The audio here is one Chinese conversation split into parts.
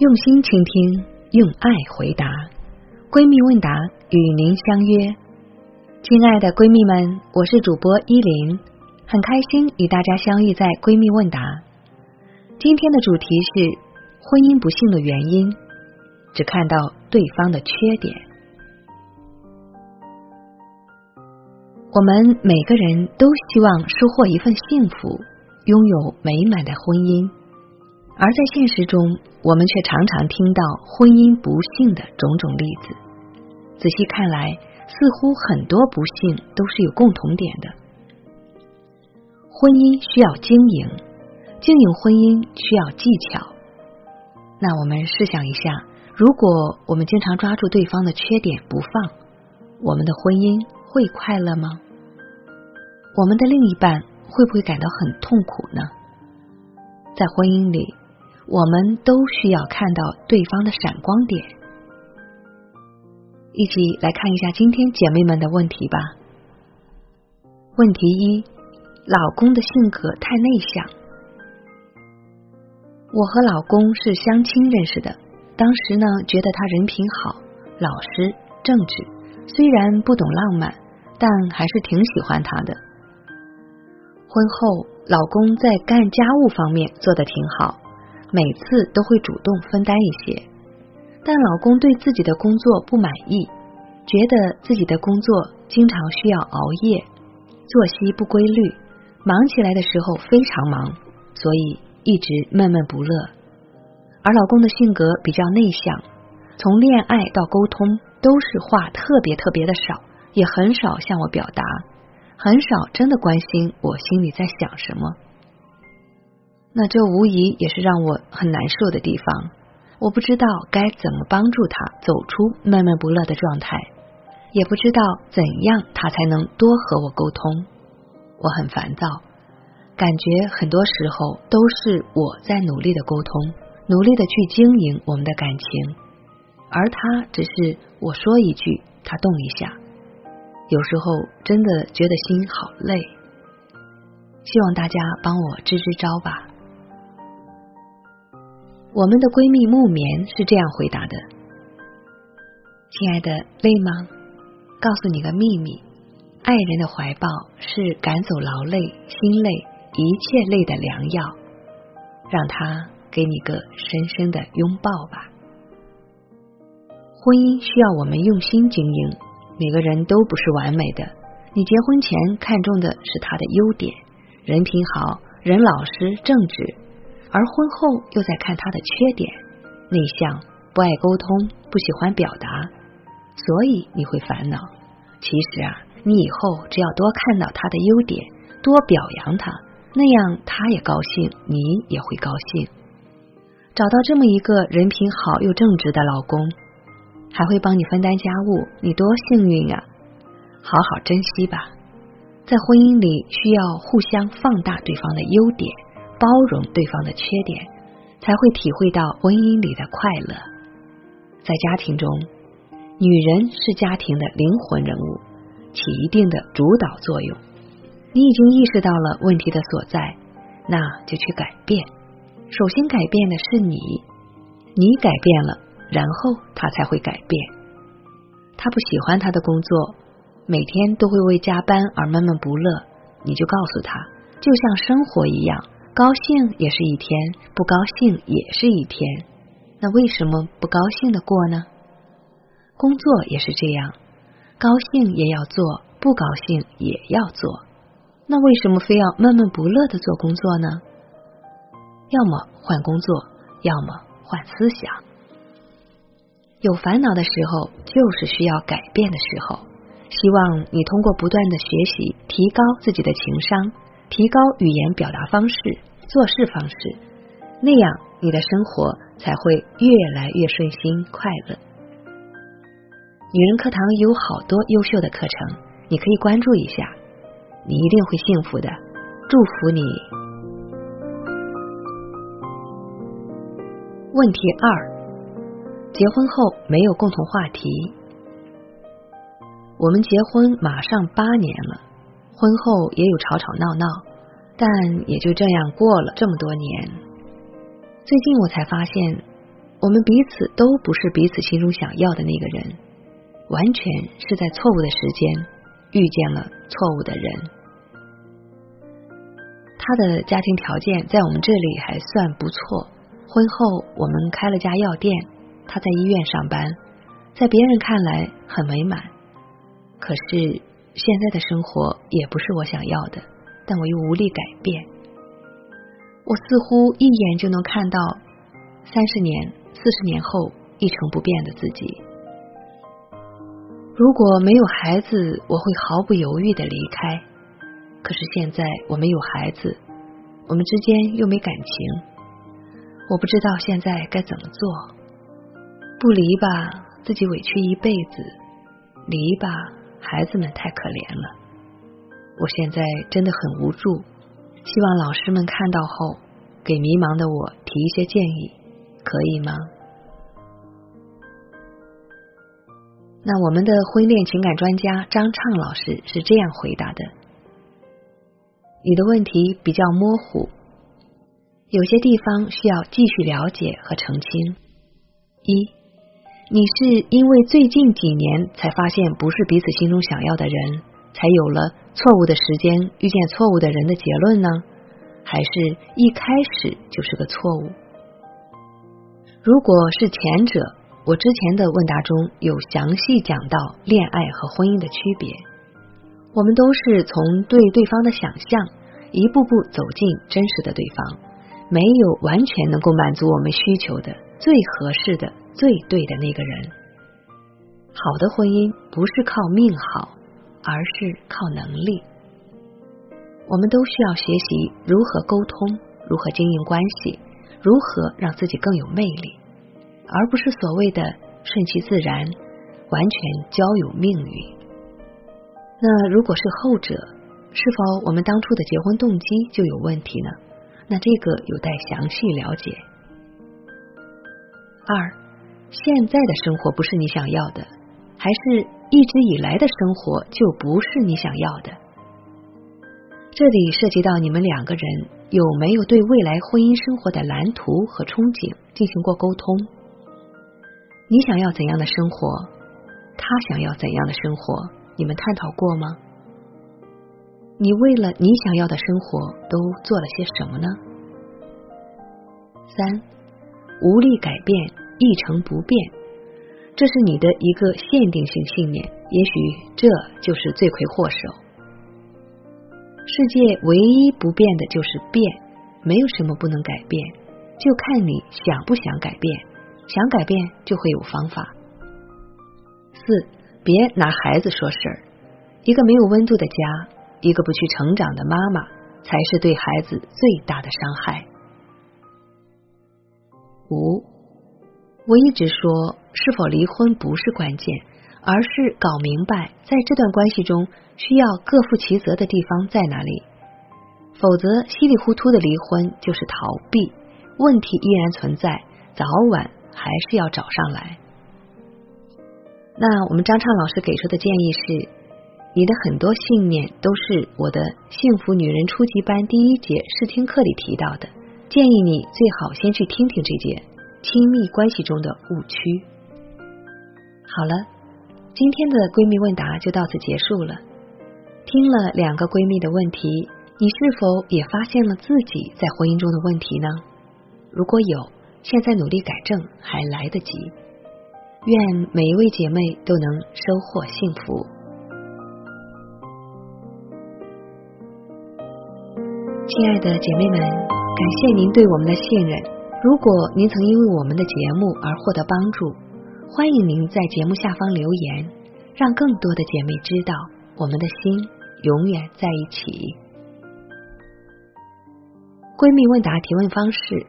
用心倾听，用爱回答。闺蜜问答与您相约，亲爱的闺蜜们，我是主播依林，很开心与大家相遇在闺蜜问答。今天的主题是婚姻不幸的原因，只看到对方的缺点。我们每个人都希望收获一份幸福，拥有美满的婚姻。而在现实中，我们却常常听到婚姻不幸的种种例子。仔细看来，似乎很多不幸都是有共同点的。婚姻需要经营，经营婚姻需要技巧。那我们试想一下，如果我们经常抓住对方的缺点不放，我们的婚姻会快乐吗？我们的另一半会不会感到很痛苦呢？在婚姻里。我们都需要看到对方的闪光点。一起来看一下今天姐妹们的问题吧。问题一：老公的性格太内向。我和老公是相亲认识的，当时呢觉得他人品好、老实、正直，虽然不懂浪漫，但还是挺喜欢他的。婚后，老公在干家务方面做的挺好。每次都会主动分担一些，但老公对自己的工作不满意，觉得自己的工作经常需要熬夜，作息不规律，忙起来的时候非常忙，所以一直闷闷不乐。而老公的性格比较内向，从恋爱到沟通都是话特别特别的少，也很少向我表达，很少真的关心我心里在想什么。那这无疑也是让我很难受的地方。我不知道该怎么帮助他走出闷闷不乐的状态，也不知道怎样他才能多和我沟通。我很烦躁，感觉很多时候都是我在努力的沟通，努力的去经营我们的感情，而他只是我说一句，他动一下。有时候真的觉得心好累。希望大家帮我支支招吧。我们的闺蜜木棉是这样回答的：“亲爱的，累吗？告诉你个秘密，爱人的怀抱是赶走劳累、心累、一切累的良药。让他给你个深深的拥抱吧。婚姻需要我们用心经营，每个人都不是完美的。你结婚前看重的是他的优点，人品好，人老实正直。”而婚后又在看他的缺点，内向、不爱沟通、不喜欢表达，所以你会烦恼。其实啊，你以后只要多看到他的优点，多表扬他，那样他也高兴，你也会高兴。找到这么一个人品好又正直的老公，还会帮你分担家务，你多幸运啊！好好珍惜吧。在婚姻里，需要互相放大对方的优点。包容对方的缺点，才会体会到婚姻里的快乐。在家庭中，女人是家庭的灵魂人物，起一定的主导作用。你已经意识到了问题的所在，那就去改变。首先改变的是你，你改变了，然后他才会改变。他不喜欢他的工作，每天都会为加班而闷闷不乐，你就告诉他，就像生活一样。高兴也是一天，不高兴也是一天。那为什么不高兴的过呢？工作也是这样，高兴也要做，不高兴也要做。那为什么非要闷闷不乐的做工作呢？要么换工作，要么换思想。有烦恼的时候，就是需要改变的时候。希望你通过不断的学习，提高自己的情商。提高语言表达方式、做事方式，那样你的生活才会越来越顺心快乐。女人课堂有好多优秀的课程，你可以关注一下，你一定会幸福的。祝福你。问题二：结婚后没有共同话题。我们结婚马上八年了。婚后也有吵吵闹闹，但也就这样过了这么多年。最近我才发现，我们彼此都不是彼此心中想要的那个人，完全是在错误的时间遇见了错误的人。他的家庭条件在我们这里还算不错，婚后我们开了家药店，他在医院上班，在别人看来很美满。可是现在的生活也不是我想要的，但我又无力改变。我似乎一眼就能看到三十年、四十年后一成不变的自己。如果没有孩子，我会毫不犹豫的离开。可是现在我没有孩子，我们之间又没感情，我不知道现在该怎么做。不离吧，自己委屈一辈子；离吧，孩子们太可怜了。我现在真的很无助。希望老师们看到后，给迷茫的我提一些建议，可以吗？那我们的婚恋情感专家张畅老师是这样回答的：你的问题比较模糊，有些地方需要继续了解和澄清。一，你是因为最近几年才发现不是彼此心中想要的人。才有了错误的时间遇见错误的人的结论呢？还是一开始就是个错误？如果是前者，我之前的问答中有详细讲到恋爱和婚姻的区别。我们都是从对对方的想象一步步走进真实的对方，没有完全能够满足我们需求的最合适的、最对的那个人。好的婚姻不是靠命好。而是靠能力，我们都需要学习如何沟通，如何经营关系，如何让自己更有魅力，而不是所谓的顺其自然，完全交由命运。那如果是后者，是否我们当初的结婚动机就有问题呢？那这个有待详细了解。二，现在的生活不是你想要的，还是？一直以来的生活就不是你想要的。这里涉及到你们两个人有没有对未来婚姻生活的蓝图和憧憬进行过沟通？你想要怎样的生活？他想要怎样的生活？你们探讨过吗？你为了你想要的生活都做了些什么呢？三，无力改变，一成不变。这是你的一个限定性信念，也许这就是罪魁祸首。世界唯一不变的就是变，没有什么不能改变，就看你想不想改变。想改变就会有方法。四，别拿孩子说事儿。一个没有温度的家，一个不去成长的妈妈，才是对孩子最大的伤害。五。我一直说，是否离婚不是关键，而是搞明白在这段关系中需要各负其责的地方在哪里。否则，稀里糊涂的离婚就是逃避，问题依然存在，早晚还是要找上来。那我们张畅老师给出的建议是：你的很多信念都是我的幸福女人初级班第一节试听课里提到的，建议你最好先去听听这节。亲密关系中的误区。好了，今天的闺蜜问答就到此结束了。听了两个闺蜜的问题，你是否也发现了自己在婚姻中的问题呢？如果有，现在努力改正还来得及。愿每一位姐妹都能收获幸福。亲爱的姐妹们，感谢您对我们的信任。如果您曾因为我们的节目而获得帮助，欢迎您在节目下方留言，让更多的姐妹知道我们的心永远在一起。闺蜜问答提问方式：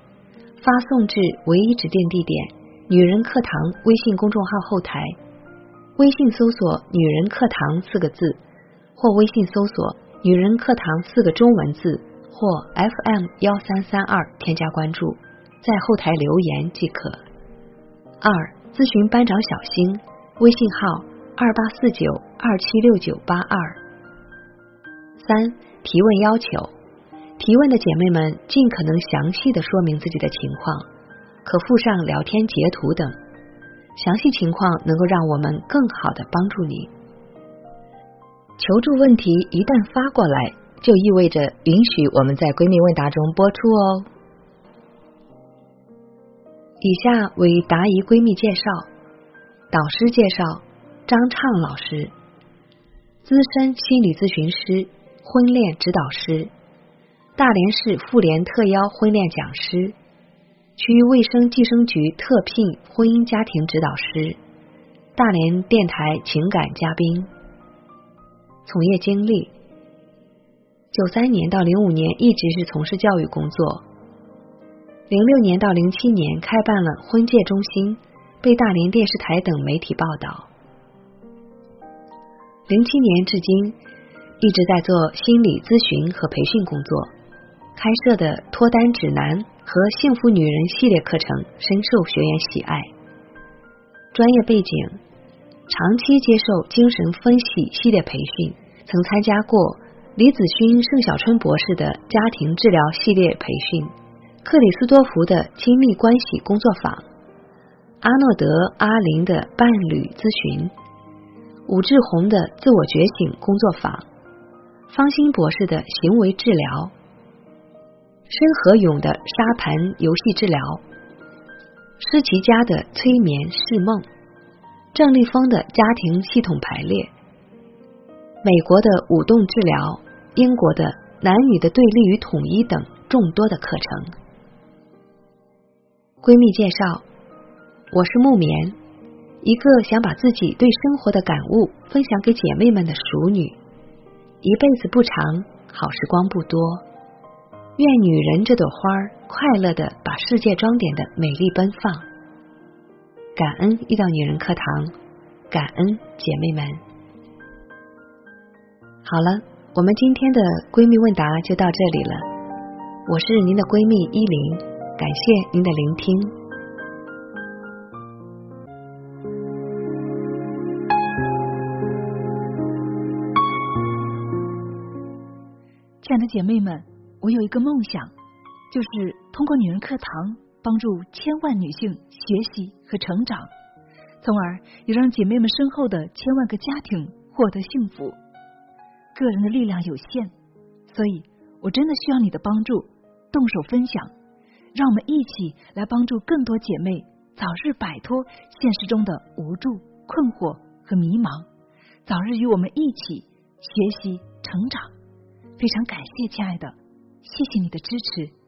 发送至唯一指定地点“女人课堂”微信公众号后台，微信搜索“女人课堂”四个字，或微信搜索“女人课堂”四个中文字，或 FM 幺三三二添加关注。在后台留言即可。二、咨询班长小星，微信号二八四九二七六九八二。三、提问要求：提问的姐妹们尽可能详细的说明自己的情况，可附上聊天截图等，详细情况能够让我们更好的帮助你。求助问题一旦发过来，就意味着允许我们在闺蜜问答中播出哦。以下为答疑闺蜜介绍，导师介绍张畅老师，资深心理咨询师、婚恋指导师，大连市妇联特邀婚恋讲师。区卫生计生局特聘婚姻家庭指导师，大连电台情感嘉宾，从业经历：九三年到零五年一直是从事教育工作，零六年到零七年开办了婚介中心，被大连电视台等媒体报道。零七年至今一直在做心理咨询和培训工作，开设的脱单指南。和幸福女人系列课程深受学员喜爱。专业背景：长期接受精神分析系列培训，曾参加过李子勋、盛小春博士的家庭治疗系列培训，克里斯多福的亲密关系工作坊，阿诺德·阿林的伴侣咨询，武志红的自我觉醒工作坊，方兴博士的行为治疗。申和勇的沙盘游戏治疗，施其家的催眠释梦，郑立峰的家庭系统排列，美国的舞动治疗，英国的男女的对立与统一等众多的课程。闺蜜介绍：我是木棉，一个想把自己对生活的感悟分享给姐妹们的熟女。一辈子不长，好时光不多。愿女人这朵花儿快乐的把世界装点的美丽奔放。感恩遇到女人课堂，感恩姐妹们。好了，我们今天的闺蜜问答就到这里了。我是您的闺蜜依林，感谢您的聆听。亲爱的姐妹们。我有一个梦想，就是通过女人课堂帮助千万女性学习和成长，从而也让姐妹们身后的千万个家庭获得幸福。个人的力量有限，所以我真的需要你的帮助，动手分享，让我们一起来帮助更多姐妹早日摆脱现实中的无助、困惑和迷茫，早日与我们一起学习成长。非常感谢，亲爱的。谢谢你的支持。